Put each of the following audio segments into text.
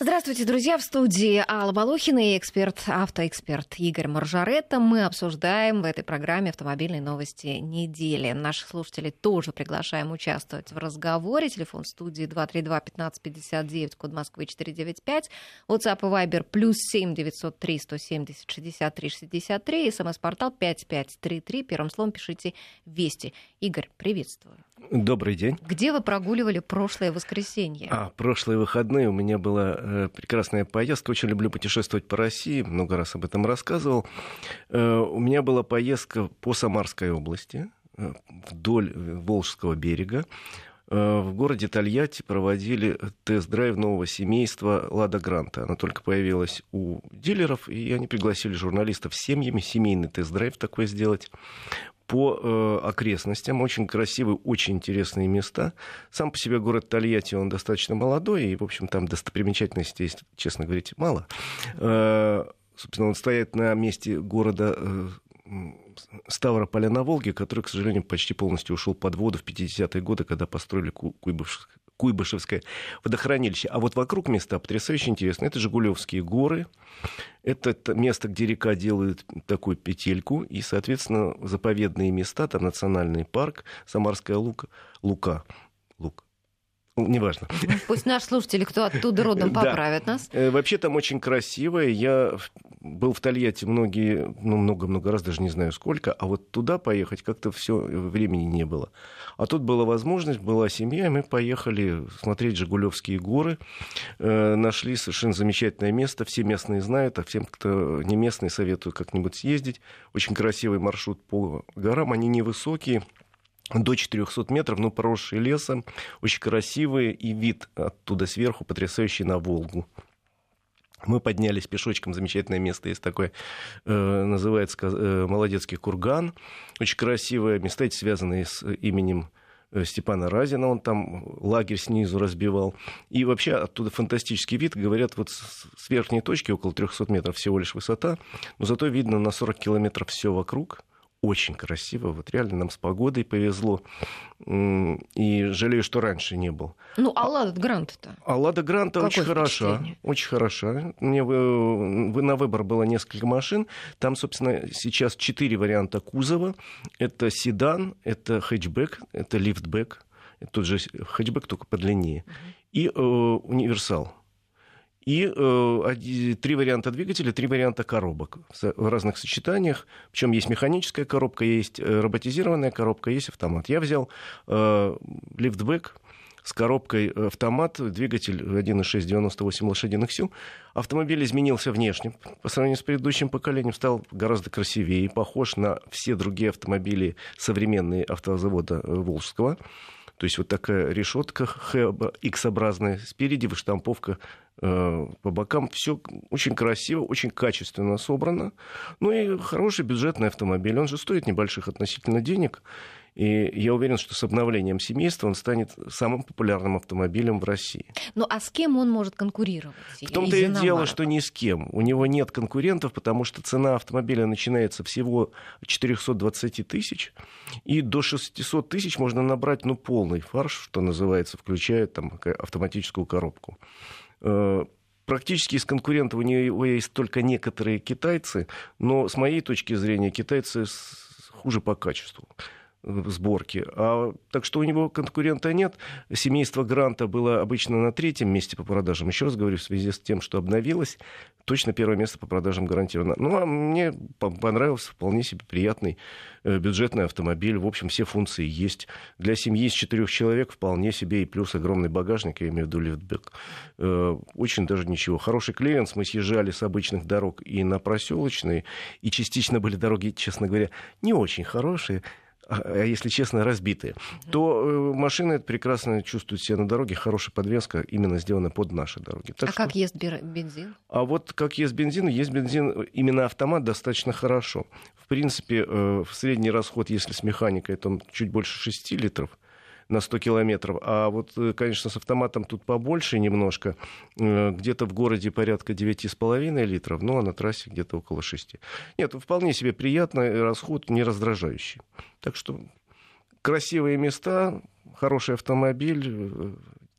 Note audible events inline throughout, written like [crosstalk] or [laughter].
Здравствуйте, друзья! В студии Алла Балухина и эксперт, автоэксперт Игорь Маржаретта. Мы обсуждаем в этой программе автомобильные новости недели. Наших слушателей тоже приглашаем участвовать в разговоре. Телефон студии 232-1559, код Москвы 495. WhatsApp и Viber плюс 7 903 170 63 63. СМС-портал 5533. Первым словом пишите «Вести». Игорь, приветствую. Добрый день. Где вы прогуливали прошлое воскресенье? А, прошлые выходные у меня была э, прекрасная поездка. Очень люблю путешествовать по России, много раз об этом рассказывал. Э, у меня была поездка по Самарской области, э, вдоль Волжского берега. Э, в городе Тольятти проводили тест-драйв нового семейства «Лада Гранта». Она только появилась у дилеров, и они пригласили журналистов с семьями, семейный тест-драйв такой сделать по э, окрестностям. Очень красивые, очень интересные места. Сам по себе город Тольятти, он достаточно молодой, и, в общем, там достопримечательностей, честно говорить, мало. Э, собственно, он стоит на месте города э, Ставрополя на Волге, который, к сожалению, почти полностью ушел под воду в 50-е годы, когда построили Куйбышевское Куйбышевское водохранилище. А вот вокруг места потрясающе интересно. Это Жигулевские горы. Это место, где река делает такую петельку. И, соответственно, заповедные места, там национальный парк, Самарская Лука, Лука, Лук, неважно. [laughs] Пусть наши слушатели, кто оттуда родом, поправят нас. Э, вообще там очень красиво. Я был в Тольятти многие, ну, много-много раз, даже не знаю сколько, а вот туда поехать как-то все времени не было. А тут была возможность, была семья, и мы поехали смотреть Жигулевские горы, э, нашли совершенно замечательное место, все местные знают, а всем, кто не местный, советую как-нибудь съездить. Очень красивый маршрут по горам, они невысокие, до 400 метров, но поросшие лесом, очень красивые, и вид оттуда сверху потрясающий на Волгу. Мы поднялись пешочком, замечательное место есть такое, э, называется э, Молодецкий курган. Очень красивое места, эти связанные с именем э, Степана Разина, он там лагерь снизу разбивал. И вообще оттуда фантастический вид, говорят, вот с верхней точки, около 300 метров всего лишь высота, но зато видно на 40 километров все вокруг очень красиво. Вот реально нам с погодой повезло. И жалею, что раньше не был. Ну, а Лада Гранта-то? А Лада Гранта очень хороша. Очень хороша. Мне на выбор было несколько машин. Там, собственно, сейчас четыре варианта кузова. Это седан, это хэтчбэк, это лифтбэк. Тот же хэтчбэк, только подлиннее. И э, универсал и э, три варианта двигателя, три варианта коробок в разных сочетаниях. Причем есть механическая коробка, есть э, роботизированная коробка, есть автомат. Я взял э, лифтбэк с коробкой э, автомат, двигатель 1.6 98 лошадиных сил. Автомобиль изменился внешне по сравнению с предыдущим поколением, стал гораздо красивее похож на все другие автомобили современные автозавода э, Волжского. То есть вот такая решетка X-образная, спереди выштамповка э, по бокам. Все очень красиво, очень качественно собрано. Ну и хороший бюджетный автомобиль. Он же стоит небольших относительно денег. И я уверен, что с обновлением семейства он станет самым популярным автомобилем в России. Ну а с кем он может конкурировать? В том-то и дело, что ни с кем. У него нет конкурентов, потому что цена автомобиля начинается всего 420 тысяч, и до 600 тысяч можно набрать ну, полный фарш, что называется, включая там, автоматическую коробку э, практически из конкурентов у него есть только некоторые китайцы, но с моей точки зрения китайцы хуже по качеству сборки. А, так что у него конкурента нет. Семейство Гранта было обычно на третьем месте по продажам. Еще раз говорю, в связи с тем, что обновилось, точно первое место по продажам гарантировано. Ну, а мне понравился вполне себе приятный э, бюджетный автомобиль. В общем, все функции есть. Для семьи из четырех человек вполне себе и плюс огромный багажник, я имею в виду лифтбэк. Э, очень даже ничего. Хороший клиент. Мы съезжали с обычных дорог и на проселочные, и частично были дороги, честно говоря, не очень хорошие если честно, разбитые, то э, машины прекрасно чувствуют себя на дороге, хорошая подвеска именно сделана под наши дороги. Так а что... как ест бензин? А вот как ест бензин, есть бензин, именно автомат достаточно хорошо. В принципе, э, в средний расход, если с механикой, то чуть больше 6 литров на 100 километров. А вот, э, конечно, с автоматом тут побольше немножко. Э, где-то в городе порядка 9,5 литров, ну а на трассе где-то около 6. Нет, вполне себе приятный расход, не раздражающий. Так что красивые места, хороший автомобиль, э,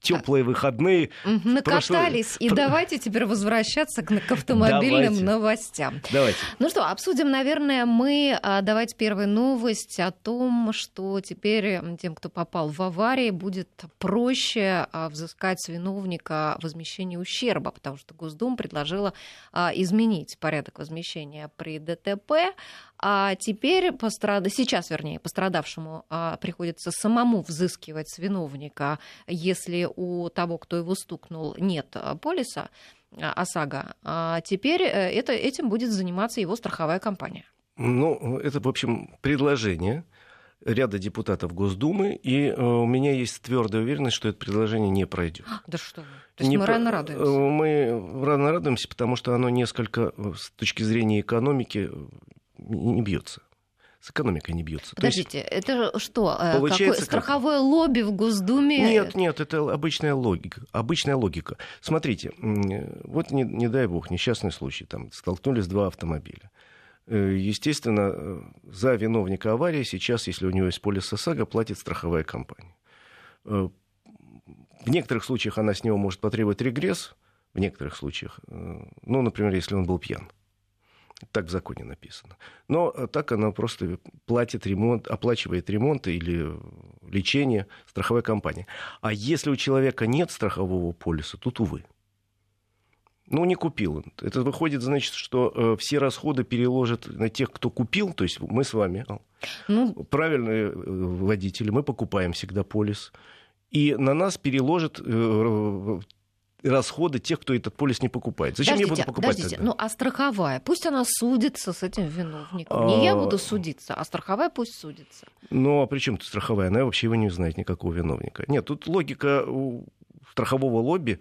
теплые выходные. Накатались. И давайте теперь возвращаться к, к автомобильным давайте. новостям. Давайте. Ну что, обсудим, наверное, мы. А, давайте первую новость о том, что теперь тем, кто попал в аварии, будет проще а, взыскать с виновника возмещение ущерба, потому что Госдума предложила а, изменить порядок возмещения при ДТП. А теперь пострад... сейчас, вернее, пострадавшему приходится самому взыскивать с виновника, если у того, кто его стукнул, нет а, полиса а, ОСАГО. А теперь э, это, этим будет заниматься его страховая компания. Ну, это, в общем, предложение ряда депутатов Госдумы, и э, у меня есть твердая уверенность, что это предложение не пройдет. Да что вы. То есть не мы рано радуемся? Э, мы рано радуемся, потому что оно несколько, с точки зрения экономики, не бьется с экономикой не бьется. Подождите, есть, это что? Э, получается, Какое, страховое как... лобби в Госдуме? Нет, нет, это обычная логика. Обычная логика. Смотрите, вот не, не дай бог, несчастный случай, там столкнулись два автомобиля. Э, естественно, э, за виновника аварии сейчас, если у него есть полис ОСАГО, платит страховая компания. В некоторых случаях она с него может потребовать регресс, в некоторых случаях, ну, например, если он был пьян. Так в законе написано. Но э, так она просто платит ремонт, оплачивает ремонт или лечение страховой компании. А если у человека нет страхового полиса, тут, увы. Ну, не купил он. Это выходит, значит, что э, все расходы переложат на тех, кто купил, то есть мы с вами, ну... правильные э, водители, мы покупаем всегда полис. И на нас переложат расходы тех, кто этот полис не покупает. Зачем подождите, я буду покупать подождите, тогда? Ну, а страховая? Пусть она судится с этим виновником. Не я а, буду судиться, а страховая пусть судится. Ну, а при чем тут страховая? Она вообще его не знает, никакого виновника. Нет, тут логика страхового лобби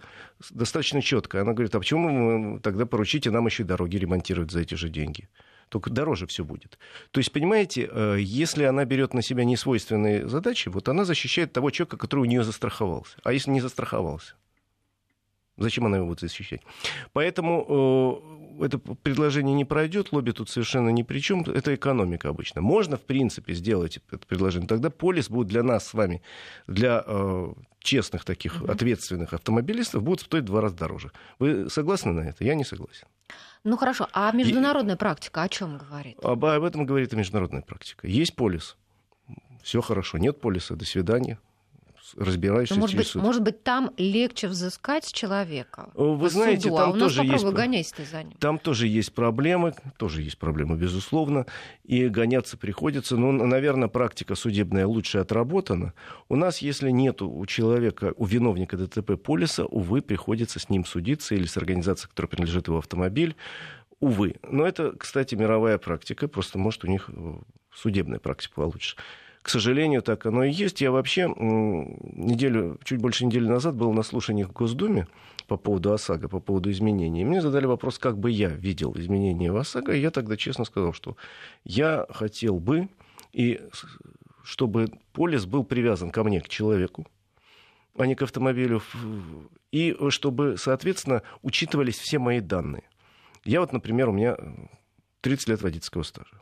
достаточно четкая. Она говорит, а почему вы тогда поручите нам еще и дороги ремонтировать за эти же деньги? только дороже все будет. То есть, понимаете, э, если она берет на себя несвойственные задачи, вот она защищает того человека, который у нее застраховался. А если не застраховался? Зачем она его будет защищать? Поэтому э, это предложение не пройдет, лобби тут совершенно ни при чем. Это экономика обычно. Можно, в принципе, сделать это предложение. Тогда полис будет для нас с вами, для э, честных таких mm-hmm. ответственных автомобилистов, будет стоить в два раза дороже. Вы согласны на это? Я не согласен. Ну хорошо, а международная И... практика о чем говорит? Об, об этом говорит и международная практика. Есть полис, все хорошо. Нет полиса, до свидания разбираешься. может, быть, может быть, там легче взыскать человека. Вы знаете, суду, там а тоже есть... за ним. Там тоже есть проблемы, тоже есть проблемы, безусловно, и гоняться приходится. Но, наверное, практика судебная лучше отработана. У нас, если нет у человека, у виновника ДТП полиса, увы, приходится с ним судиться или с организацией, которая принадлежит его автомобиль. Увы. Но это, кстати, мировая практика, просто может у них э, судебная практика получше. К сожалению, так оно и есть. Я вообще неделю, чуть больше недели назад был на слушании в Госдуме по поводу ОСАГО, по поводу изменений. Мне задали вопрос, как бы я видел изменения в ОСАГО. И я тогда честно сказал, что я хотел бы, и чтобы полис был привязан ко мне, к человеку, а не к автомобилю, и чтобы, соответственно, учитывались все мои данные. Я вот, например, у меня 30 лет водительского стажа.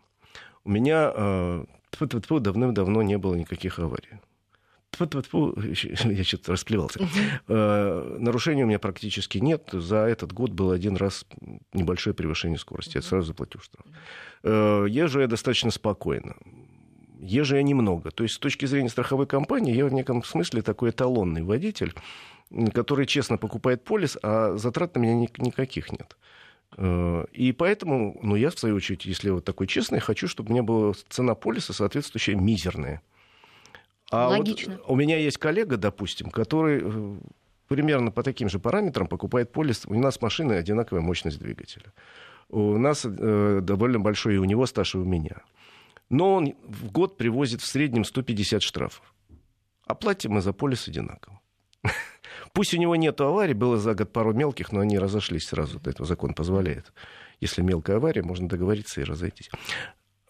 У меня э, тьфу давным-давно не было никаких аварий. Тьфу-тьфу-тьфу, [laughs] я что-то расплевался. Uh-huh. Нарушений у меня практически нет. За этот год был один раз небольшое превышение скорости. Я сразу заплатил штраф. Uh-huh. Езжу я достаточно спокойно. Езжу я немного. То есть с точки зрения страховой компании я в неком смысле такой эталонный водитель, который честно покупает полис, а затрат на меня никаких нет. Э, и поэтому, ну, я, в свою очередь, если вот такой честный, хочу, чтобы у меня была цена полиса соответствующая мизерная. А Логично. Вот у меня есть коллега, допустим, который э, примерно по таким же параметрам покупает полис. У нас машины одинаковая мощность двигателя. У нас э, довольно большой и у него стаж, и у меня. Но он в год привозит в среднем 150 штрафов. Оплатим мы за полис одинаково. [laughs] Пусть у него нет аварий, было за год пару мелких, но они разошлись сразу. Это закон позволяет. Если мелкая авария, можно договориться и разойтись.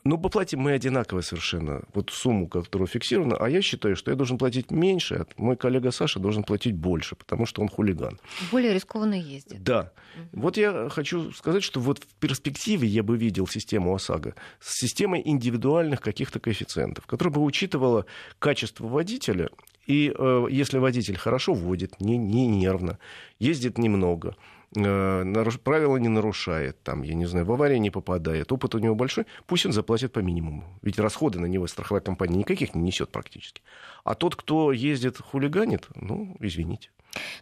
Ну, поплатим мы одинаково совершенно. Вот сумму, которая фиксирована. А я считаю, что я должен платить меньше, а мой коллега Саша должен платить больше, потому что он хулиган. Более рискованно ездит. Да. Угу. Вот я хочу сказать, что вот в перспективе я бы видел систему ОСАГО с системой индивидуальных каких-то коэффициентов, которая бы учитывала качество водителя. И э, если водитель хорошо водит, не, не нервно, ездит немного, Э, правила не нарушает, там, я не знаю, в аварии не попадает, опыт у него большой, пусть он заплатит по минимуму. Ведь расходы на него страховая компания никаких не несет практически. А тот, кто ездит хулиганит, ну, извините.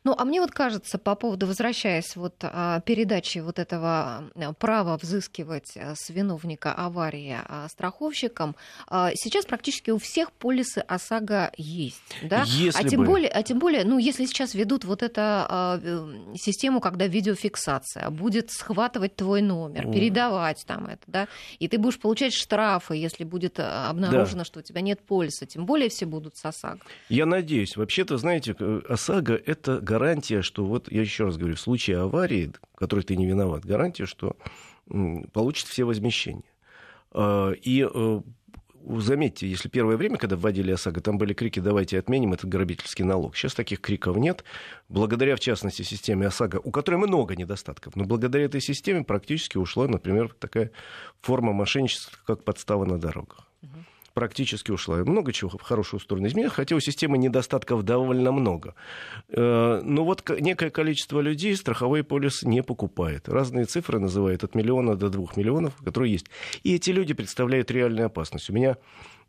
Ну, а мне вот кажется, по поводу, возвращаясь вот а, передачи вот этого а, права взыскивать а, с виновника аварии страховщикам, сейчас практически у всех полисы ОСАГО есть, да? Если а тем бы. более, а тем более, ну, если сейчас ведут вот эту э, систему, когда видеофиксация будет схватывать твой номер, mm. передавать там это, да, и ты будешь получать штрафы, если будет обнаружено, да. что у тебя нет полиса, тем более все будут с ОСАГО. Я надеюсь. Вообще-то, знаете, ОСАГО — это это гарантия, что вот, я еще раз говорю, в случае аварии, в которой ты не виноват, гарантия, что получит все возмещения. А, и э, заметьте, если первое время, когда вводили ОСАГО, там были крики «давайте отменим этот грабительский налог». Сейчас таких криков нет. Благодаря, в частности, системе ОСАГО, у которой много недостатков, но благодаря этой системе практически ушла, например, такая форма мошенничества, как подстава на дорогах. Практически ушла. Много чего в хорошую сторону изменилось, хотя у системы недостатков довольно много. Э, но вот некое количество людей страховой полис не покупает. Разные цифры называют от миллиона до двух миллионов, которые есть. И эти люди представляют реальную опасность. У меня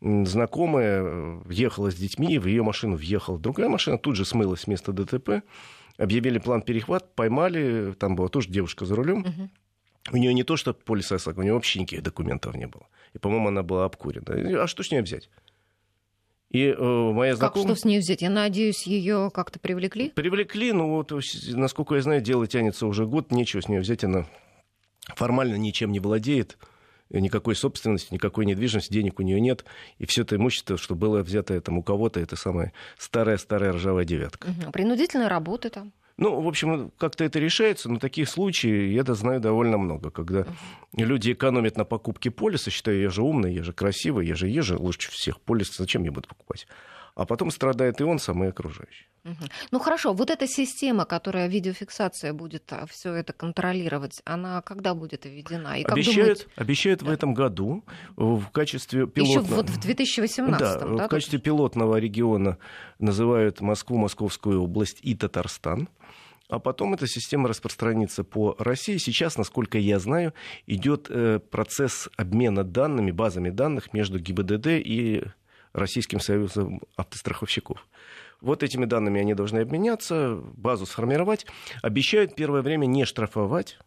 знакомая э, ехала с детьми, в ее машину въехала другая машина, тут же смылась с места ДТП, объявили план перехват, поймали, там была тоже девушка за рулем. Угу. У нее не то, что полис ОСАГО, у нее вообще никаких документов не было. И, по-моему, она была обкурена. А что с ней взять? И э, моя знакомая... Как что с ней взять? Я надеюсь, ее как-то привлекли? Привлекли, ну вот, насколько я знаю, дело тянется уже год, нечего с нее взять, она формально ничем не владеет, никакой собственности, никакой недвижимости, денег у нее нет, и все это имущество, что было взято там у кого-то, это самая старая-старая ржавая девятка. Угу. Принудительная работа там. Ну, в общем, как-то это решается, но таких случаев я это знаю довольно много, когда люди экономят на покупке полиса, считаю, я же умный, я же красивый, я же езжу лучше всех. Полис зачем я буду покупать? А потом страдает и он сам, и окружающий. Угу. Ну хорошо, вот эта система, которая видеофиксация будет а, все это контролировать, она когда будет введена? И обещают, думаете... обещают да. в этом году в качестве пилотного... Еще вот в 2018 да, да, в качестве пилотного региона называют Москву, Московскую область и Татарстан а потом эта система распространится по России. Сейчас, насколько я знаю, идет э, процесс обмена данными, базами данных между ГИБДД и Российским союзом автостраховщиков. Вот этими данными они должны обменяться, базу сформировать. Обещают первое время не штрафовать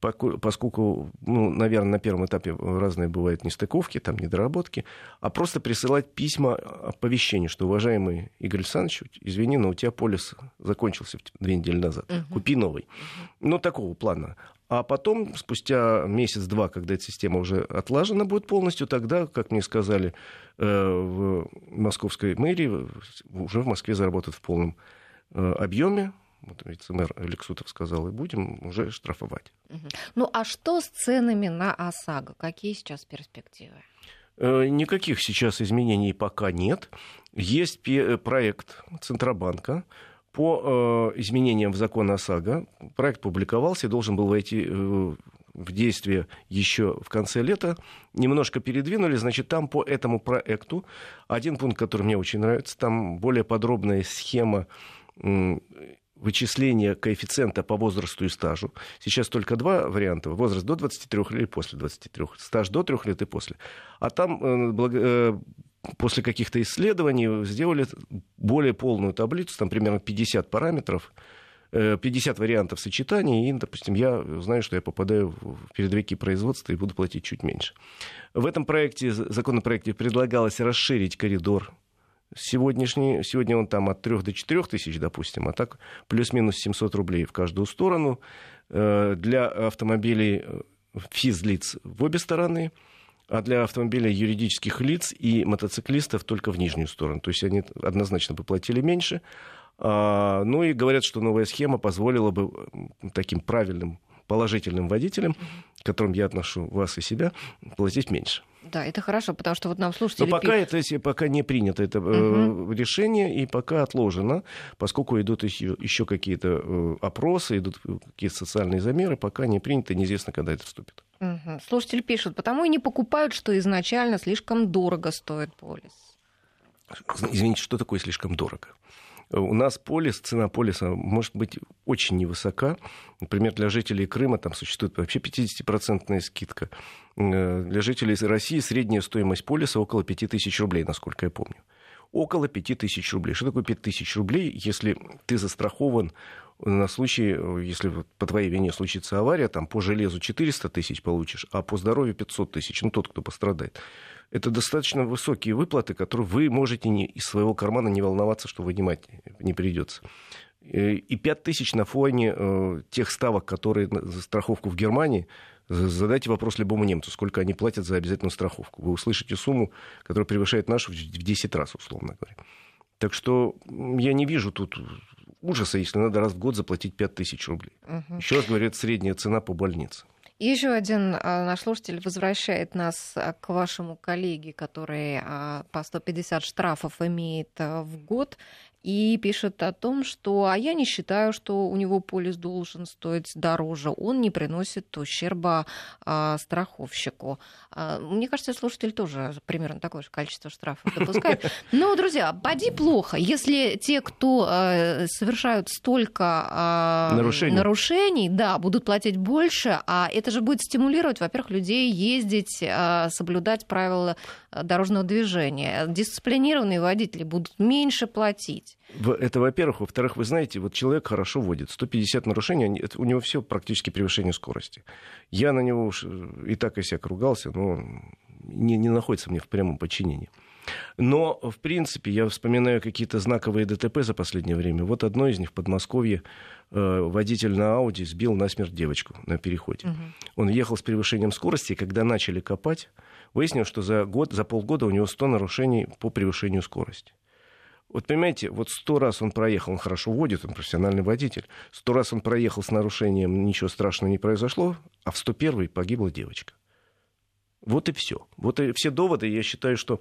поскольку, ну, наверное, на первом этапе разные бывают нестыковки, там недоработки, а просто присылать письма оповещения, что, уважаемый Игорь Александрович, извини, но у тебя полис закончился две недели назад, угу. купи новый. Ну, такого плана. А потом, спустя месяц-два, когда эта система уже отлажена будет полностью, тогда, как мне сказали, э, в московской мэрии уже в Москве заработают в полном э, объеме вот вице-мэр Лексутов сказал, и будем уже штрафовать. Ну а что с ценами на ОСАГО? Какие сейчас перспективы? Э, никаких сейчас изменений пока нет. Есть э, проект Центробанка по э, изменениям в закон ОСАГО. Проект публиковался и должен был войти в действие еще в конце лета. Немножко передвинули. Значит, там по этому проекту один пункт, который мне очень нравится, там более подробная схема вычисления коэффициента по возрасту и стажу. Сейчас только два варианта. Возраст до 23 или после 23. Стаж до 3 лет и после. А там э, э, после каких-то исследований сделали более полную таблицу, там примерно 50 параметров, 50 э, вариантов сочетаний, и, допустим, я знаю, что я попадаю в передовики производства и буду платить чуть меньше. В этом проекте, законопроекте предлагалось расширить коридор Сегодняшний, сегодня он там от 3 до 4 тысяч, допустим, а так плюс-минус 700 рублей в каждую сторону. Э, для автомобилей э, физлиц в обе стороны, а для автомобилей юридических лиц и мотоциклистов только в нижнюю сторону. То есть они однозначно бы платили меньше. А, ну и говорят, что новая схема позволила бы таким правильным положительным водителям к которым я отношу вас и себя, платить меньше. Да, это хорошо, потому что вот нам слушатели... Но пока, это, пока не принято это угу. решение и пока отложено, поскольку идут еще, еще какие-то э, опросы, идут какие-то социальные замеры, пока не принято, неизвестно, когда это вступит. Угу. Слушатели пишут, потому и не покупают, что изначально слишком дорого стоит полис. Извините, что такое слишком дорого? У нас полис, цена полиса может быть очень невысока. Например, для жителей Крыма там существует вообще 50% скидка. Э, для жителей России средняя стоимость полиса около 5000 рублей, насколько я помню. Около 5000 рублей. Что такое 5000 рублей, если ты застрахован на случай, если по твоей вине случится авария, там по железу 400 тысяч получишь, а по здоровью 500 тысяч, ну, тот, кто пострадает это достаточно высокие выплаты, которые вы можете не, из своего кармана не волноваться, что вынимать не придется. И 5 тысяч на фоне э, тех ставок, которые за страховку в Германии, задайте вопрос любому немцу, сколько они платят за обязательную страховку. Вы услышите сумму, которая превышает нашу в 10 раз, условно говоря. Так что я не вижу тут ужаса, если надо раз в год заплатить 5 тысяч рублей. Угу. Еще раз говорю, это средняя цена по больнице. Еще один а, наш слушатель возвращает нас а, к вашему коллеге, который а, по 150 штрафов имеет в год и пишет о том, что «а я не считаю, что у него полис должен стоить дороже, он не приносит ущерба а, страховщику». А, мне кажется, слушатель тоже примерно такое же количество штрафов допускает. [laughs] Но, друзья, поди плохо, если те, кто а, совершают столько а, нарушений. нарушений, да, будут платить больше, а это же будет стимулировать, во-первых, людей ездить, а, соблюдать правила дорожного движения. Дисциплинированные водители будут меньше платить. Это, во-первых. Во-вторых, вы знаете, вот человек хорошо водит. 150 нарушений, у него все практически превышение скорости. Я на него уж и так и сяк ругался, но не, не находится мне в прямом подчинении. Но, в принципе, я вспоминаю какие-то знаковые ДТП за последнее время. Вот одно из них в Подмосковье. Э, водитель на Ауди сбил насмерть девочку на переходе. Угу. Он ехал с превышением скорости, и когда начали копать, выяснилось, что за, год, за полгода у него 100 нарушений по превышению скорости. Вот понимаете, вот сто раз он проехал, он хорошо водит, он профессиональный водитель, сто раз он проехал с нарушением, ничего страшного не произошло, а в 101 погибла девочка. Вот и все. Вот и все доводы. Я считаю, что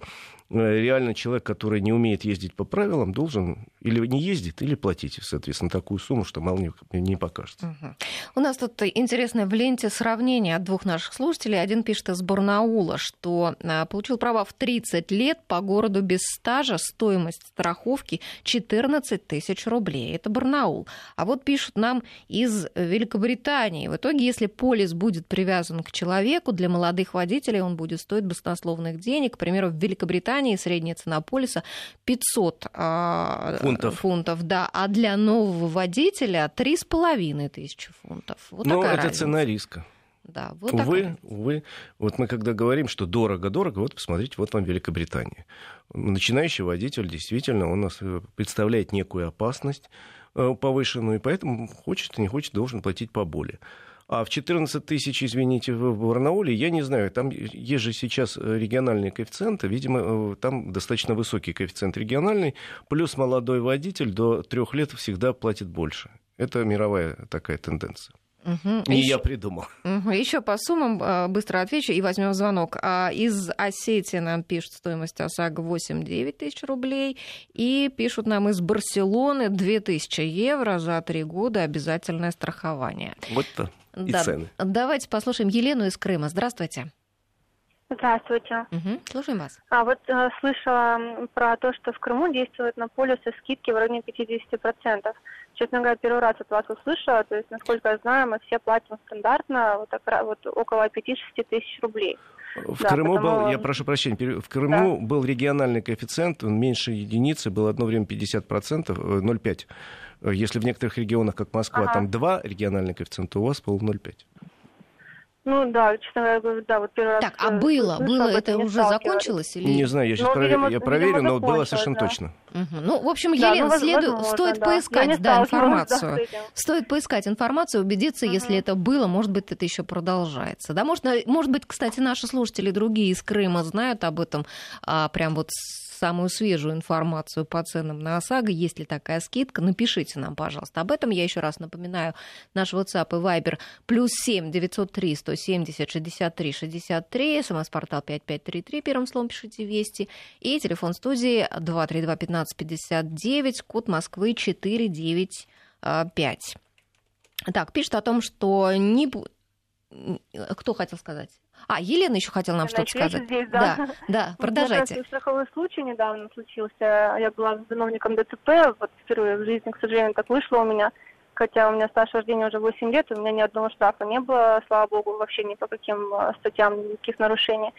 э, реально человек, который не умеет ездить по правилам, должен или не ездить, или платить, соответственно, такую сумму, что мало не, не покажется. Угу. У нас тут интересное в ленте сравнение от двух наших слушателей. Один пишет из Барнаула, что а, получил права в 30 лет по городу без стажа, стоимость страховки 14 тысяч рублей. Это Барнаул. А вот пишут нам из Великобритании. В итоге, если полис будет привязан к человеку, для молодых водителей он будет стоить баснословных денег. К примеру, в Великобритании средняя цена полиса 500 фунтов. фунтов, да, а для нового водителя три с половиной тысячи фунтов. Вот Но это разница. цена риска. Да, вот увы, увы. Вот мы когда говорим, что дорого-дорого, вот посмотрите, вот вам Великобритания. Начинающий водитель, действительно, он нас э, представляет некую опасность э, повышенную, и поэтому хочет и не хочет, должен платить поболее. А в 14 тысяч, извините, в Барнауле, я не знаю, там есть же сейчас региональные коэффициенты, видимо, э, там достаточно высокий коэффициент региональный, плюс молодой водитель до трех лет всегда платит больше. Это мировая такая тенденция. Угу. Не еще, я придумал. Угу. Еще по суммам э, быстро отвечу и возьмем звонок. А из Осетии нам пишут стоимость ОСАГО 8-9 тысяч рублей. И пишут нам из Барселоны 2000 евро за три года обязательное страхование. Вот-то и да. цены. Давайте послушаем Елену из Крыма. Здравствуйте. Здравствуйте. Угу, слушаем вас. А вот э, слышала про то, что в Крыму действуют на полисы скидки в районе 50%. Честно говоря, первый раз от вас услышала. То есть, насколько я знаю, мы все платим стандартно вот, так, вот около 5-6 тысяч рублей. В да, Крыму потому... был, я прошу прощения, в Крыму да. был региональный коэффициент, он меньше единицы, был одно время 50%, 0,5%. Э, если в некоторых регионах, как Москва, ага. там два региональных коэффициента, у вас был 0,5. Ну да, честно говоря, да, вот первый раз. Так, а было, было, это уже закончилось или? Не знаю, я сейчас ну, про... видимо, я проверю, видимо, но было совершенно да. точно. Угу. Ну, в общем, да, Елена, ну, следу... возможно, стоит да. поискать, да, информацию. Стоит поискать информацию, убедиться, угу. если это было, может быть, это еще продолжается. Да, может, может быть, кстати, наши слушатели другие из Крыма знают об этом, а, прям вот самую свежую информацию по ценам на ОСАГО, есть ли такая скидка, напишите нам, пожалуйста, об этом. Я еще раз напоминаю, наш WhatsApp и Viber плюс 7 903 170 63 63, смс-портал 5533, первым словом пишите «Вести», и телефон студии 232 15 59, код Москвы 495. Так, пишет о том, что не... Кто хотел сказать? А, Елена еще хотела нам что-то сказать. Здесь, да. да, [laughs] да, продолжайте. У меня страховой случай недавно случился. Я была виновником ДЦП. Вот впервые в жизни, к сожалению, так вышло у меня. Хотя у меня стаж вождения уже 8 лет, у меня ни одного штрафа не было, слава богу, вообще ни по каким э, статьям, никаких нарушений.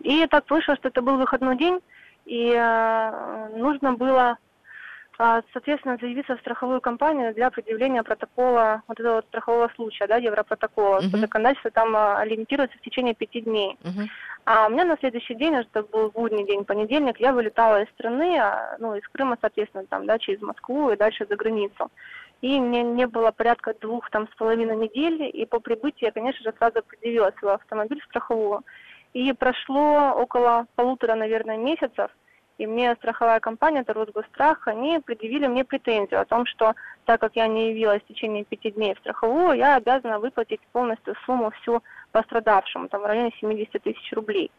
И так вышло, что это был выходной день, и э, нужно было соответственно, заявиться в страховую компанию для предъявления протокола вот этого вот страхового случая, да, европротокола. Uh-huh. По законодательству там а, лимитируется в течение пяти дней. Uh-huh. А у меня на следующий день, это был будний день, понедельник, я вылетала из страны, а, ну, из Крыма, соответственно, там, да, через Москву и дальше за границу. И мне не было порядка двух там с половиной недели, и по прибытии я, конечно же, сразу предъявила свой автомобиль страховую. И прошло около полутора, наверное, месяцев, и мне страховая компания, это Росгострах, они предъявили мне претензию о том, что так как я не явилась в течение пяти дней в страховую, я обязана выплатить полностью сумму всю пострадавшему, там в районе 70 тысяч рублей.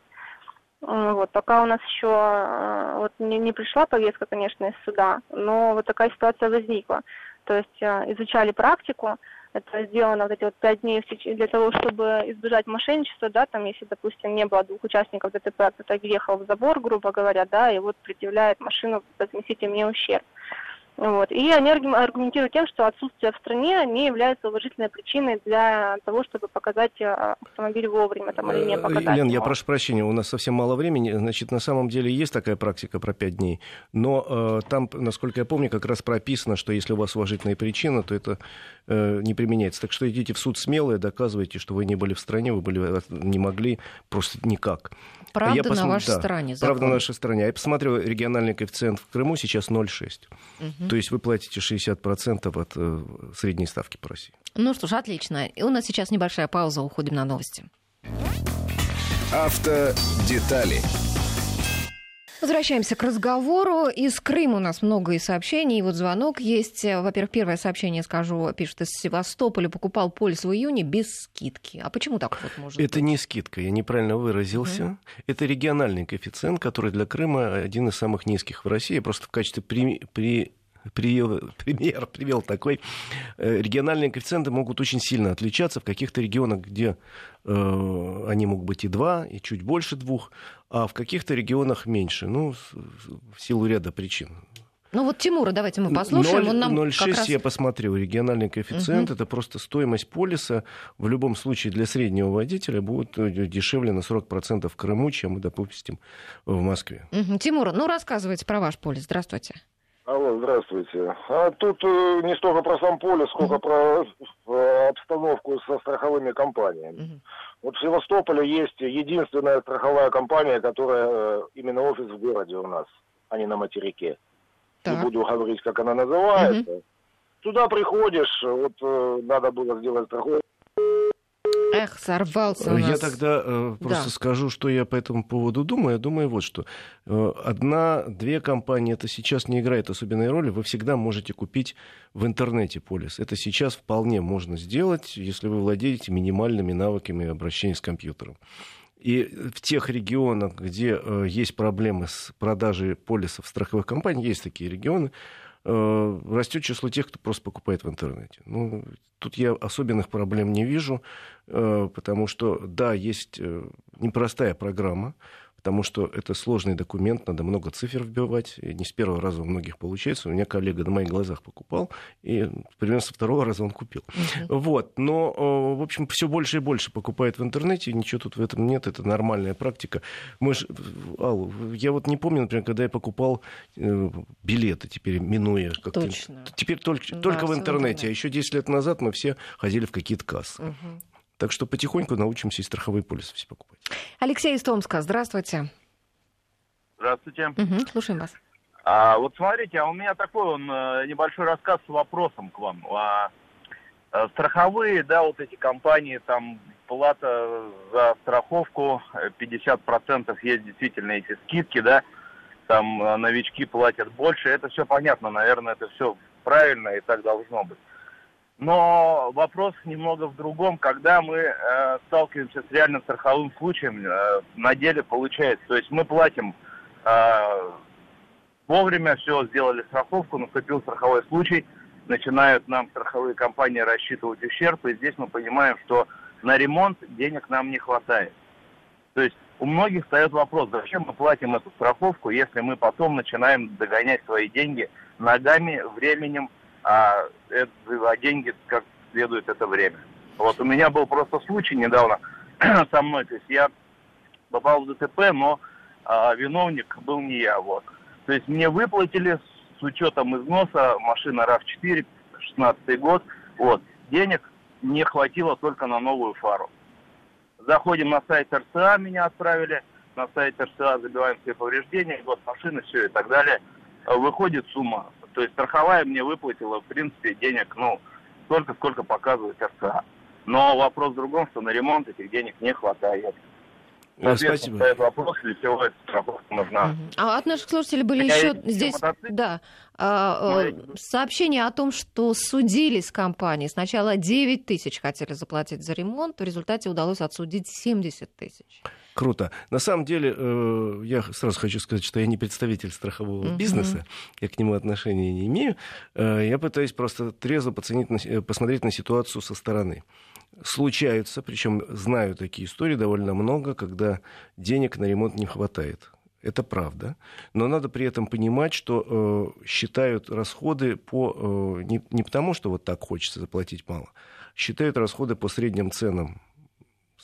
Вот, пока у нас еще э, вот, не, не пришла повестка, конечно, из суда, но вот такая ситуация возникла. То есть э, изучали практику, это сделано вот эти вот пять дней для того, чтобы избежать мошенничества, да, там, если, допустим, не было двух участников ДТП, а кто-то въехал в забор, грубо говоря, да, и вот предъявляет машину, возместите мне ущерб. Вот. И они аргументируют тем, что отсутствие в стране не является уважительной причиной для того, чтобы показать э, автомобиль вовремя там, или не э, показать. Лен, я прошу прощения, у нас совсем мало времени. Значит, на самом деле есть такая практика про 5 дней, но э, там, насколько я помню, как раз прописано, что если у вас уважительная причина, то это э, не применяется. Так что идите в суд смело и доказывайте, что вы не были в стране, вы были, э, не могли просто никак. Правда я посмотр... на вашей да, стороне. Закон. Правда на нашей стороне. Я посмотрел региональный коэффициент в Крыму сейчас 0,6. Угу. То есть вы платите 60% от э, средней ставки по России. Ну что ж, отлично. И у нас сейчас небольшая пауза, уходим на новости. Автодетали. Возвращаемся к разговору. Из Крыма у нас много и сообщений. И вот звонок есть. Во-первых, первое сообщение, скажу, пишет из Севастополя. Покупал полис в июне без скидки. А почему так вот может Это быть? не скидка, я неправильно выразился. Mm. Это региональный коэффициент, который для Крыма один из самых низких в России. Просто в качестве при, при привел, [laughs] пример привел такой. Э, региональные коэффициенты могут очень сильно отличаться. В каких-то регионах, где э, они могут быть и два, и чуть больше двух, а в каких-то регионах меньше. Ну, в силу ряда причин. Ну вот Тимура давайте мы послушаем. 0, Он нам 0,6 раз... я посмотрел. Региональный коэффициент. Угу. Это просто стоимость полиса. В любом случае для среднего водителя будет э, дешевле на 40% в Крыму, чем, допустим, в Москве. Угу. Тимур, ну рассказывайте про ваш полис. Здравствуйте. Алло, здравствуйте. А тут э, не столько про сам поле, сколько mm-hmm. про э, обстановку со страховыми компаниями. Mm-hmm. Вот в Севастополе есть единственная страховая компания, которая э, именно офис в городе у нас, а не на материке. Так. Не буду говорить, как она называется. Mm-hmm. Туда приходишь, вот э, надо было сделать страховку Эх, сорвался у нас. Я тогда э, просто да. скажу, что я по этому поводу думаю. Я думаю вот что. Э, Одна-две компании это сейчас не играет особенной роли. Вы всегда можете купить в интернете полис. Это сейчас вполне можно сделать, если вы владеете минимальными навыками обращения с компьютером. И в тех регионах, где э, есть проблемы с продажей полисов страховых компаний, есть такие регионы, растет число тех, кто просто покупает в интернете. Ну, тут я особенных проблем не вижу, э, потому что, да, есть э, непростая программа, потому что это сложный документ, надо много цифр вбивать, и не с первого раза у многих получается. У меня коллега на моих глазах покупал, и примерно со второго раза он купил. Uh-huh. Вот. Но, в общем, все больше и больше покупает в интернете, ничего тут в этом нет, это нормальная практика. Мы ж, Ал, я вот не помню, например, когда я покупал э, билеты, теперь минуя как-то. Точно. Теперь только, да, только в интернете, а еще 10 лет назад мы все ходили в какие-то кассы. Uh-huh. Так что потихоньку научимся и страховые полисы все покупать. Алексей из Томска, здравствуйте. Здравствуйте. Угу, слушаем вас. А, вот смотрите, а у меня такой он э, небольшой рассказ с вопросом к вам. А, а, страховые, да, вот эти компании, там плата за страховку 50% есть действительно эти скидки, да. там э, новички платят больше. Это все понятно, наверное, это все правильно и так должно быть. Но вопрос немного в другом, когда мы э, сталкиваемся с реальным страховым случаем, э, на деле получается. То есть мы платим э, вовремя, все, сделали страховку, наступил страховой случай, начинают нам страховые компании рассчитывать ущерб, и здесь мы понимаем, что на ремонт денег нам не хватает. То есть у многих встает вопрос, зачем мы платим эту страховку, если мы потом начинаем догонять свои деньги ногами, временем, а, это, а деньги как следует это время. Вот у меня был просто случай недавно [clears throat] со мной, то есть я попал в ДТП, но а, виновник был не я, вот. То есть мне выплатили с учетом износа машина RAV4, 16 год, вот, денег не хватило только на новую фару. Заходим на сайт РСА, меня отправили, на сайт РСА забиваем все повреждения, год машины, все и так далее. Выходит сумма. То есть страховая мне выплатила, в принципе, денег, ну, столько, сколько показывает РСА. Но вопрос в другом, что на ремонт этих денег не хватает. Э, спасибо. Стоит вопрос, для чего эта страховка нужна. А от наших слушателей были Я еще здесь да, а, э, сообщения о том, что судились компании. Сначала 9 тысяч хотели заплатить за ремонт, в результате удалось отсудить 70 тысяч. Круто. На самом деле, э, я сразу хочу сказать, что я не представитель страхового uh-huh. бизнеса, я к нему отношения не имею. Я пытаюсь просто трезво поценить, посмотреть на ситуацию со стороны случаются, причем знаю такие истории довольно много, когда денег на ремонт не хватает. Это правда. Но надо при этом понимать, что э, считают расходы по, э, не, не потому, что вот так хочется заплатить мало, считают расходы по средним ценам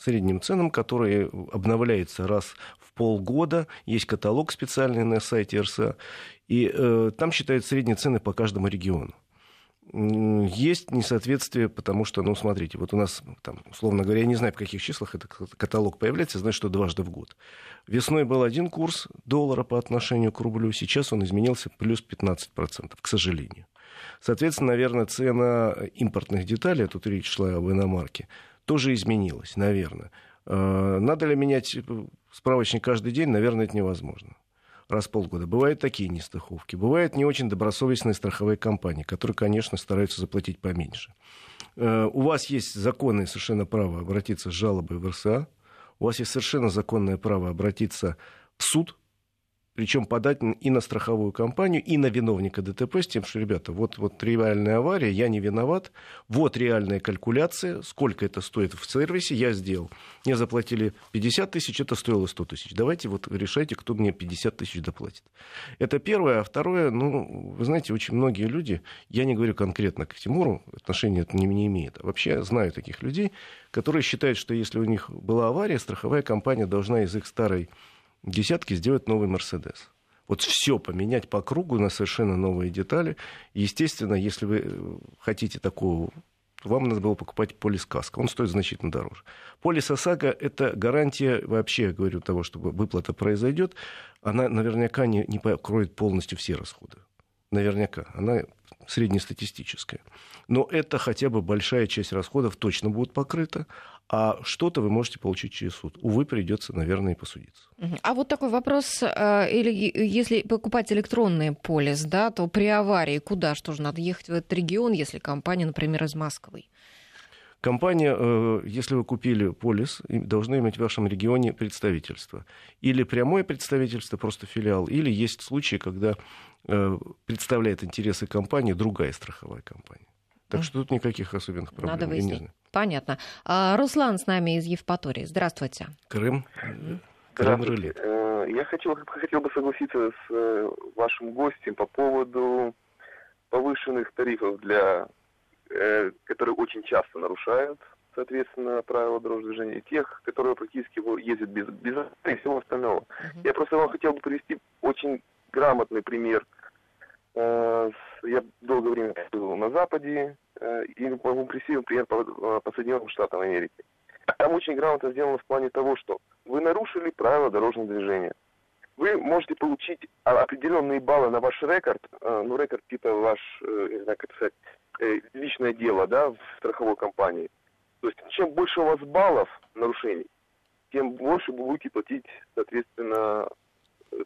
средним ценам, которые обновляется раз в полгода. Есть каталог специальный на сайте РСА. И э, там считают средние цены по каждому региону есть несоответствие, потому что, ну, смотрите, вот у нас, там, условно говоря, я не знаю, в каких числах этот каталог появляется, знаю, что дважды в год. Весной был один курс доллара по отношению к рублю, сейчас он изменился плюс 15%, к сожалению. Соответственно, наверное, цена импортных деталей, тут речь шла об иномарке, тоже изменилась, наверное. А, надо ли менять справочник каждый день? Наверное, это невозможно раз в полгода. Бывают такие нестыховки. Бывают не очень добросовестные страховые компании, которые, конечно, стараются заплатить поменьше. Э, у вас есть законное совершенно право обратиться с жалобой в РСА. У вас есть совершенно законное право обратиться в суд причем подать и на страховую компанию, и на виновника ДТП с тем, что, ребята, вот, вот реальная авария, я не виноват, вот реальная калькуляция, сколько это стоит в сервисе, я сделал. Мне заплатили 50 тысяч, это стоило 100 тысяч. Давайте вот решайте, кто мне 50 тысяч доплатит. Это первое. А второе, ну, вы знаете, очень многие люди, я не говорю конкретно к Тимуру, отношения это не, не имеет, а вообще знаю таких людей, которые считают, что если у них была авария, страховая компания должна из их старой десятки сделать новый Мерседес. Вот все поменять по кругу на совершенно новые детали. Естественно, если вы э, хотите такого вам надо было покупать полис Каска. Он стоит значительно дороже. Полис ОСАГО – это гарантия, вообще, я говорю, того, чтобы выплата произойдет. Она наверняка не, не покроет полностью все расходы. Наверняка. Она среднестатистическая. Но это хотя бы большая часть расходов точно будет покрыта а что-то вы можете получить через суд. Увы, придется, наверное, и посудиться. А вот такой вопрос, э, или если покупать электронный полис, да, то при аварии куда, что же, надо ехать в этот регион, если компания, например, из Москвы? Компания, э, если вы купили полис, должна иметь в вашем регионе представительство. Или прямое представительство, просто филиал, или есть случаи, когда представляет интересы компании другая страховая компания. Так что тут никаких особенных проблем. Надо выяснить. Понятно. А, Руслан с нами из Евпатории. Здравствуйте. Крым. Здравствуйте. Крым Я хотел, хотел бы согласиться с э, вашим гостем по поводу повышенных тарифов для э, которые очень часто нарушают, соответственно, правила дорожного движения, и тех, которые практически ездят без, без и всего остального. Uh-huh. Я просто вам хотел бы привести очень грамотный пример. Э, я долгое время был на Западе, Э, и могу привести пример по, э, по Соединенным Штатам Америки. Там очень грамотно сделано в плане того, что вы нарушили правила дорожного движения. Вы можете получить определенные баллы на ваш рекорд, ну, рекорд типа ваш, не знаю, как сказать, личное дело, да, в страховой компании. То есть, чем больше у вас баллов нарушений, тем больше вы будете платить, соответственно,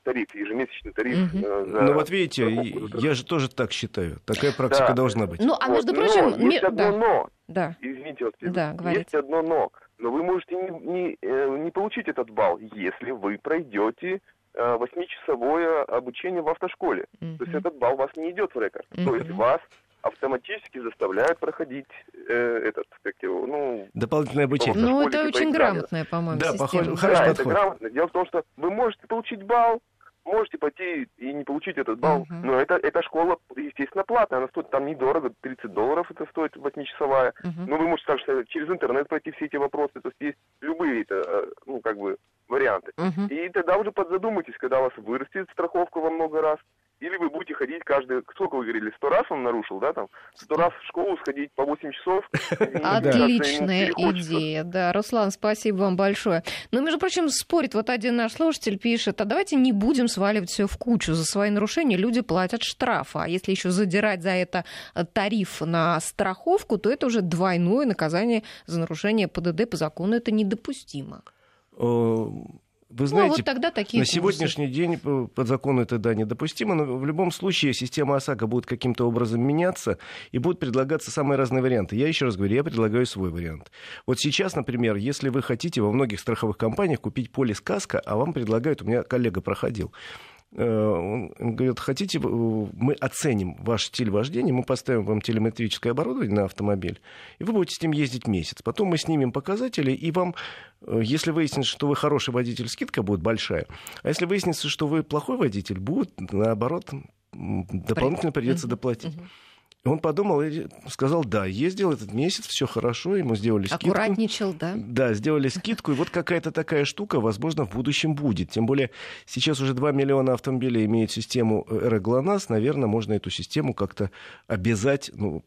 тариф, ежемесячный тариф. Угу. За ну вот видите, я же тоже так считаю. Такая практика да. должна быть. Ну, а между вот, прочим... Но, есть одно да. но. Да. Извините, вас, да, есть одно но. Но вы можете не, не, э, не получить этот балл, если вы пройдете восьмичасовое обучение в автошколе. Mm-hmm. То есть этот балл у вас не идет в рекорд. Mm-hmm. То есть вас автоматически заставляют проходить э, этот, как его, ну... Дополнительное обучение. Ну, это типа очень грамотное, по-моему, Да, похоже, хорошо да, подход. это грамотно. Дело в том, что вы можете получить балл, можете пойти и не получить этот балл. Uh-huh. Но это, эта школа, естественно, платная. Она стоит там недорого, 30 долларов это стоит восьмичасовая. Uh-huh. Но вы можете также через интернет пройти все эти вопросы. То есть есть любые, это, э, ну, как бы, варианты. Uh-huh. И тогда уже подзадумайтесь, когда у вас вырастет страховка во много раз, или вы будете ходить каждый, сколько вы говорили, сто раз он нарушил, да, там, сто раз в школу сходить по 8 часов. [laughs] Отличная идея, да. Руслан, спасибо вам большое. Но, между прочим, спорит, вот один наш слушатель пишет, а давайте не будем сваливать все в кучу. За свои нарушения люди платят штраф, а если еще задирать за это тариф на страховку, то это уже двойное наказание за нарушение ПДД по закону. Это недопустимо. Вы знаете, ну, вот тогда такие на сегодняшний день по закону это да, недопустимо, но в любом случае система ОСАГО будет каким-то образом меняться, и будут предлагаться самые разные варианты. Я еще раз говорю, я предлагаю свой вариант. Вот сейчас, например, если вы хотите во многих страховых компаниях купить полис каска, а вам предлагают, у меня коллега проходил, он говорит, хотите, мы оценим ваш стиль вождения, мы поставим вам телеметрическое оборудование на автомобиль, и вы будете с ним ездить месяц. Потом мы снимем показатели, и вам, э, если выяснится, что вы хороший водитель, скидка будет большая. А если выяснится, что вы плохой водитель, будет, наоборот, дополнительно придется доплатить. Он подумал и сказал, да, ездил этот месяц, все хорошо, ему сделали скидку. Аккуратничал, да? Да, сделали скидку, и вот какая-то такая штука, возможно, в будущем будет. Тем более, сейчас уже 2 миллиона автомобилей имеют систему РГЛОНАСС, наверное, можно эту систему как-то обязать, ну,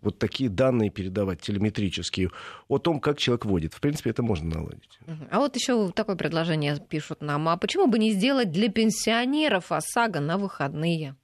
вот такие данные передавать телеметрические о том, как человек водит. В принципе, это можно наладить. А вот еще такое предложение пишут нам. А почему бы не сделать для пенсионеров ОСАГО на выходные?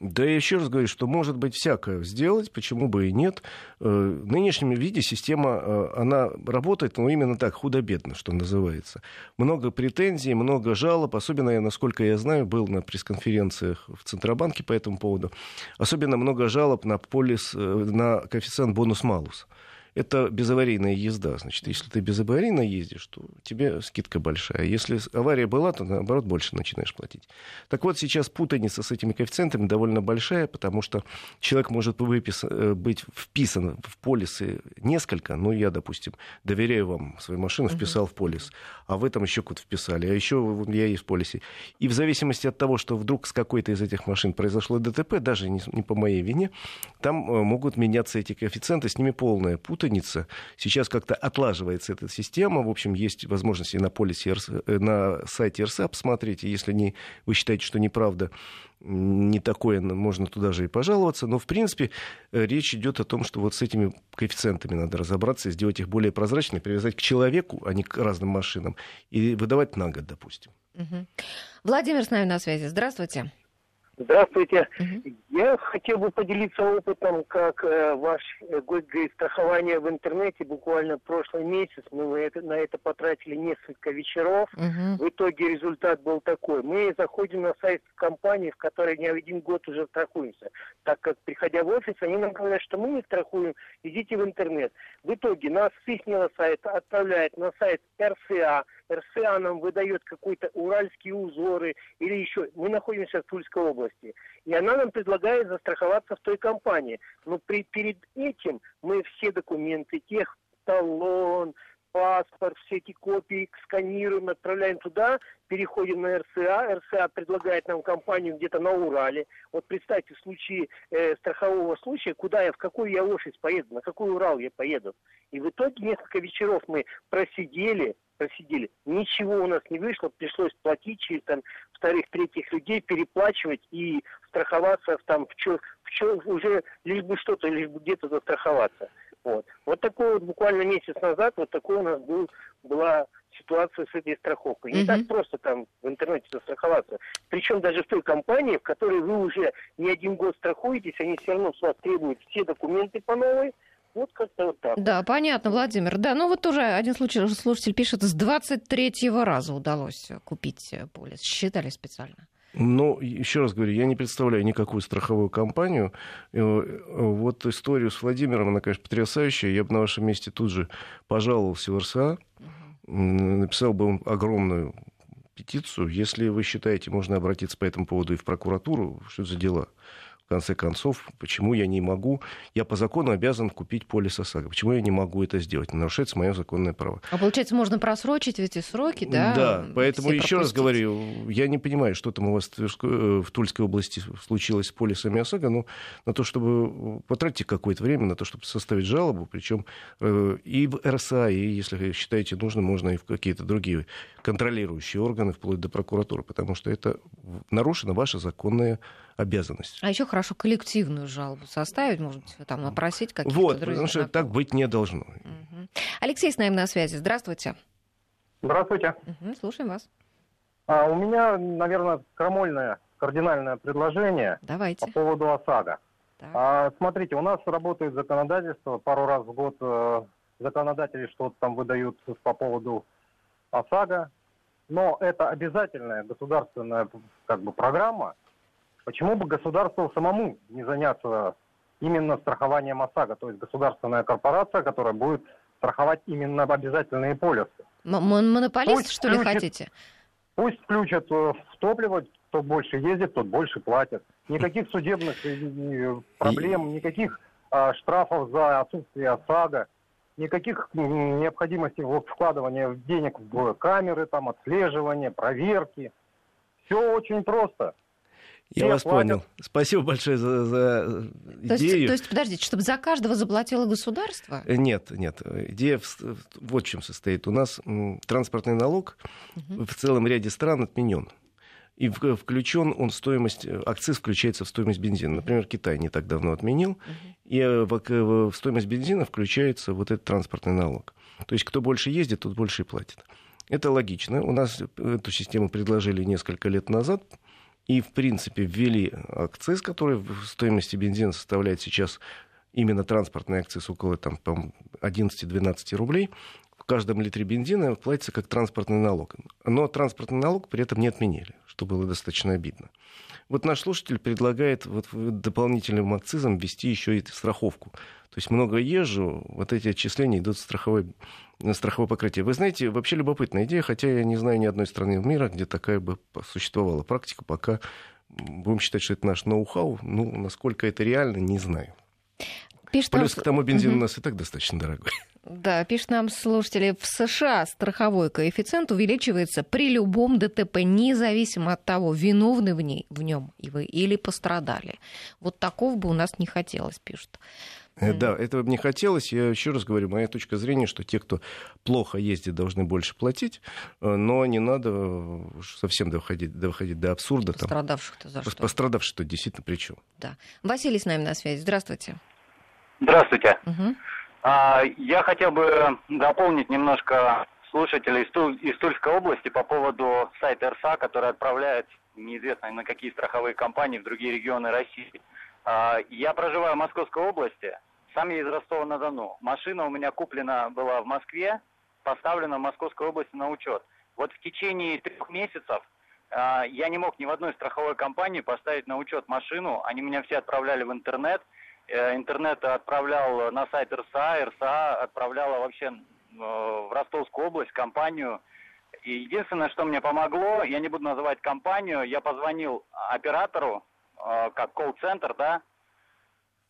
Да я еще раз говорю, что может быть всякое сделать, почему бы и нет. Э, в нынешнем виде система, э, она работает, но именно так, худо-бедно, что называется. Много претензий, много жалоб, особенно, я, насколько я знаю, был на пресс-конференциях в Центробанке по этому поводу, особенно много жалоб на полис, э, на коэффициент бонус-малус это безаварийная езда. Значит, если ты безаварийно ездишь, то тебе скидка большая. Если авария была, то наоборот больше начинаешь платить. Так вот, сейчас путаница с этими коэффициентами довольно большая, потому что человек может выпис... Э, быть вписан в полисы несколько, ну, я, допустим, доверяю вам свою машину, вписал в полис, а в этом еще куда-то вписали, а еще я есть в полисе. И в зависимости от того, что вдруг с какой-то из этих машин произошло ДТП, даже не, не по моей вине, там э, могут меняться эти коэффициенты, с ними полная путаница путаница. Сейчас как-то отлаживается эта система. В общем, есть возможности на, полисе, э, на сайте РСА посмотреть. Если не, вы считаете, что неправда, не такое, можно туда же и пожаловаться. Но, в принципе, э, речь идет о том, что вот с этими коэффициентами надо разобраться и сделать их более прозрачными, привязать к человеку, а не к разным машинам, и выдавать на год, допустим. Владимир с нами на связи. Здравствуйте. Здравствуйте. Угу. Я хотел бы поделиться опытом, как э, ваш э, страхование в интернете. Буквально прошлый месяц мы на это, на это потратили несколько вечеров. Угу. В итоге результат был такой. Мы заходим на сайт компании, в которой не один год уже страхуемся. Так как, приходя в офис, они нам говорят, что мы не страхуем, идите в интернет. В итоге нас с их сайта отправляет на сайт РСА, РСА нам выдает какой-то уральские узоры или еще. Мы находимся в Тульской области. И она нам предлагает застраховаться в той компании. Но при, перед этим мы все документы, тех талон, паспорт, все эти копии сканируем, отправляем туда, переходим на РСА. РСА предлагает нам компанию где-то на Урале. Вот представьте, в случае э, страхового случая, куда я, в какой я офис поеду, на какой Урал я поеду. И в итоге несколько вечеров мы просидели, просидели. Ничего у нас не вышло, пришлось платить через там вторых, третьих людей, переплачивать и страховаться там в чё, в чё, уже лишь бы что-то, лишь бы где-то застраховаться. Вот. Вот такой вот буквально месяц назад вот такой у нас был, была ситуация с этой страховкой. Не так просто там в интернете застраховаться. Причем даже в той компании, в которой вы уже не один год страхуетесь, они все равно с вас требуют все документы по новой, Вот как-то вот так. Да, понятно, Владимир. Да, ну вот тоже один случай, слушатель пишет, с 23-го раза удалось купить полис. Считали специально. Ну, еще раз говорю, я не представляю никакую страховую компанию. Э, вот историю с Владимиром, она, конечно, потрясающая. Я бы на вашем месте тут же пожаловался в РСА, написал бы им огромную петицию. Если вы считаете, можно обратиться по этому поводу и в прокуратуру, что это за дела? Конце концов, почему я не могу, я по закону обязан купить полис ОСАГО, почему я не могу это сделать, нарушается мое законное право. А получается, можно просрочить эти сроки, да? Да, поэтому еще раз говорю, я не понимаю, что там у вас в Тульской области случилось с полисами ОСАГО, но на то, чтобы потратить какое-то время на то, чтобы составить жалобу, причем э, и в РСА, и, если считаете нужно, можно и в какие-то другие контролирующие органы, вплоть до прокуратуры, потому что это нарушена ваша законная обязанность. А еще хорошо коллективную жалобу составить, может быть, там опросить каких-то Вот, друзей, потому что так быть не должно. Угу. Алексей с нами на связи. Здравствуйте. Здравствуйте. Угу, слушаем вас. А, у меня, наверное, крамольное, кардинальное предложение Давайте. по поводу ОСАГО. А, смотрите, у нас работает законодательство, пару раз в год э, законодатели что-то там выдают по поводу ОСАГО, но это обязательная государственная как бы, программа, Почему бы государству самому не заняться именно страхованием ОСАГО, то есть государственная корпорация, которая будет страховать именно обязательные полисы? Монополист, пусть что включит, ли, хотите? Пусть включат э, в топливо, кто больше ездит, тот больше платит. Никаких судебных э, проблем, никаких а, штрафов за отсутствие ОСАГО, никаких необходимости вкладывания денег в камеры, там, отслеживания, проверки. Все очень просто. Я вас понял. Спасибо большое за, за то идею. Есть, то есть, подождите, чтобы за каждого заплатило государство? Э, нет, нет. Идея в, вот в чем состоит. У нас транспортный налог угу. в целом ряде стран отменен. И включен он в стоимость, э, акциз включается в стоимость бензина. Например, Китай не так давно отменил, и э, в, в стоимость бензина включается вот этот транспортный налог. То есть, кто больше ездит, тот больше и платит. Это логично. У нас эту систему предложили несколько лет назад и, в принципе, ввели акциз, который в стоимости бензина составляет сейчас именно транспортный акциз около там, 11-12 рублей. В каждом литре бензина платится как транспортный налог. Но транспортный налог при этом не отменили, что было достаточно обидно. Вот наш слушатель предлагает вот дополнительным акцизом ввести еще и страховку. То есть много езжу, вот эти отчисления идут в страховой, на страховое покрытие. Вы знаете, вообще любопытная идея, хотя я не знаю ни одной страны мира, где такая бы существовала практика, пока будем считать, что это наш ноу-хау. Ну, насколько это реально, не знаю. Пишет Плюс нам... к тому бензин угу. у нас и так достаточно дорогой. Да, пишет нам слушатели, в США страховой коэффициент увеличивается при любом ДТП, независимо от того, виновны в, ней, в нем и вы или пострадали. Вот такого бы у нас не хотелось, пишут. Mm. Да, этого бы не хотелось. Я еще раз говорю, моя точка зрения, что те, кто плохо ездит, должны больше платить, э, но не надо совсем доходить, доходить до абсурда. Пострадавших-то за что? Пострадавших-то действительно при чем? Да. Василий с нами на связи. Здравствуйте. Здравствуйте. Угу. А, я хотел бы дополнить немножко слушателей из, Туль, из Тульской области по поводу сайта РСА, который отправляет неизвестно на какие страховые компании в другие регионы России. А, я проживаю в Московской области, сам я из Ростова-на-Дону. Машина у меня куплена была в Москве, поставлена в Московской области на учет. Вот в течение трех месяцев а, я не мог ни в одной страховой компании поставить на учет машину. Они меня все отправляли в интернет. Э, интернет отправлял на сайт РСА, РСА отправляла вообще э, в Ростовскую область компанию. И единственное, что мне помогло, я не буду называть компанию, я позвонил оператору, э, как колл-центр, да,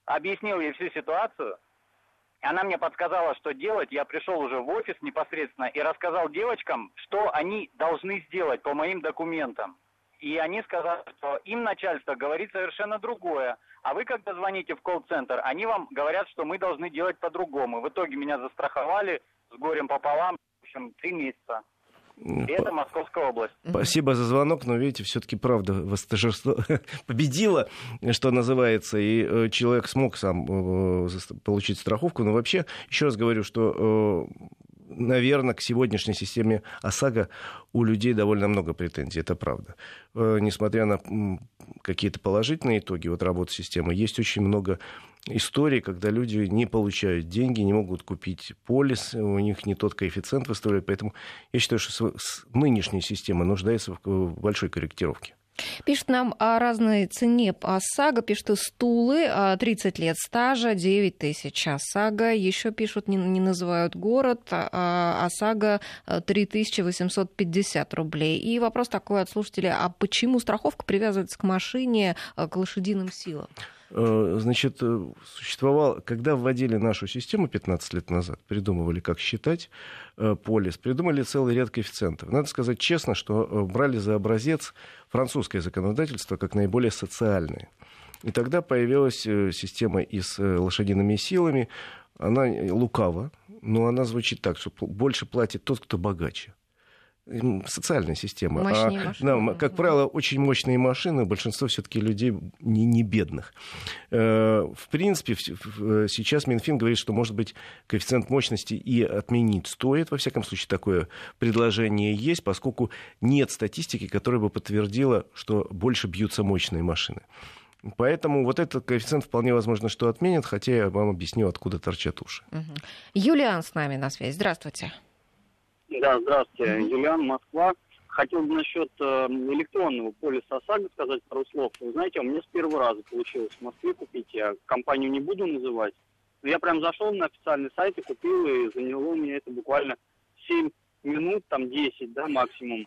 объяснил ей всю ситуацию. Она мне подсказала, что делать. Я пришел уже в офис непосредственно и рассказал девочкам, что они должны сделать по моим документам. И они сказали, что им начальство говорит совершенно другое. А вы, когда звоните в колл-центр, они вам говорят, что мы должны делать по-другому. В итоге меня застраховали с горем пополам, в общем, три месяца. И это Московская область. Спасибо за звонок, но видите, все-таки правда восторжество [laughs] победила, что называется, и э, человек смог сам э, получить страховку. Но вообще, еще раз говорю, что э, наверное, к сегодняшней системе ОСАГО у людей довольно много претензий, это правда. Несмотря на какие-то положительные итоги вот работы системы. Есть очень много историй, когда люди не получают деньги, не могут купить полис, у них не тот коэффициент выставляют. Поэтому я считаю, что нынешняя система нуждается в большой корректировке. Пишет нам о разной цене ОСАГО. Пишет стулы, 30 лет стажа, 9 тысяч ОСАГО. Еще пишут, не, не называют город, а ОСАГО 3850 рублей. И вопрос такой от слушателя, а почему страховка привязывается к машине, к лошадиным силам? Э, значит, э, существовал, когда вводили нашу систему 15 лет назад, придумывали, как считать э, полис, придумали целый ряд коэффициентов. Надо сказать честно, что брали за образец французское законодательство как наиболее социальное. И тогда появилась система и с лошадиными силами. Она лукава, но она звучит так, что больше платит тот, кто богаче социальная система. А, машины. Да, как правило, очень мощные машины, большинство все-таки людей не, не бедных. Э, в принципе, сейчас Минфин говорит, что, может быть, коэффициент мощности и отменить стоит. Во всяком случае, такое предложение есть, поскольку нет статистики, которая бы подтвердила, что больше бьются мощные машины. Поэтому вот этот коэффициент вполне возможно, что отменят, хотя я вам объясню, откуда торчат уши. Угу. Юлиан с нами на связи. Здравствуйте. Да, здравствуйте, mm-hmm. Юлиан, Москва. Хотел бы насчет э, электронного полиса ОСАГО сказать пару слов. Вы знаете, у меня с первого раза получилось в Москве купить. Я компанию не буду называть. Но я прям зашел на официальный сайт и купил, и заняло мне это буквально 7 минут, там 10, да, максимум.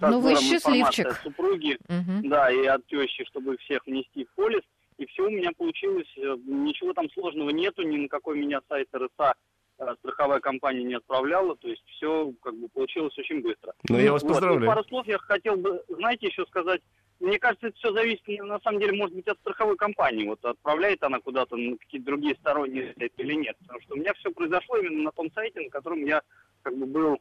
Ну, вы счастливчик. От супруги, угу. да, и от тещи, чтобы всех внести в полис. И все у меня получилось, э, ничего там сложного нету, ни на какой меня сайт РСА страховая компания не отправляла, то есть все как бы получилось очень быстро. Ну, я вас вот. поздравляю. И пару слов я хотел бы, знаете, еще сказать, мне кажется, это все зависит, на самом деле, может быть, от страховой компании. Вот отправляет она куда-то на какие-то другие сторонние или нет. Потому что у меня все произошло именно на том сайте, на котором я как бы был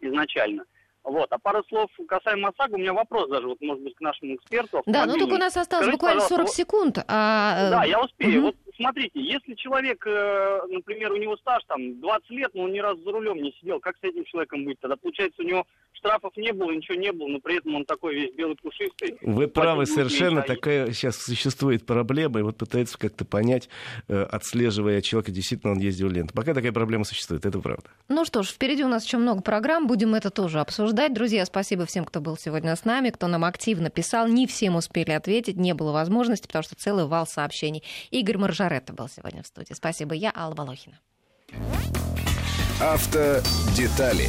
изначально. Вот. А пару слов касаемо ОСАГО, у меня вопрос даже, вот, может быть, к нашему эксперту. Да, ну только у нас осталось Скажите, буквально 40 секунд. А... Да, я успею. Угу. Вот смотрите, если человек, э, например, у него стаж там 20 лет, но он ни разу за рулем не сидел, как с этим человеком быть? Тогда получается у него штрафов не было, ничего не было, но при этом он такой весь белый пушистый. Вы правы, совершенно такая сейчас существует проблема, и вот пытается как-то понять, э, отслеживая человека, действительно он ездил ленту. Пока такая проблема существует, это правда. Ну что ж, впереди у нас еще много программ, будем это тоже обсуждать. Друзья, спасибо всем, кто был сегодня с нами, кто нам активно писал. Не всем успели ответить, не было возможности, потому что целый вал сообщений. Игорь Маржаретта был сегодня в студии. Спасибо, я Алла Волохина. Автодетали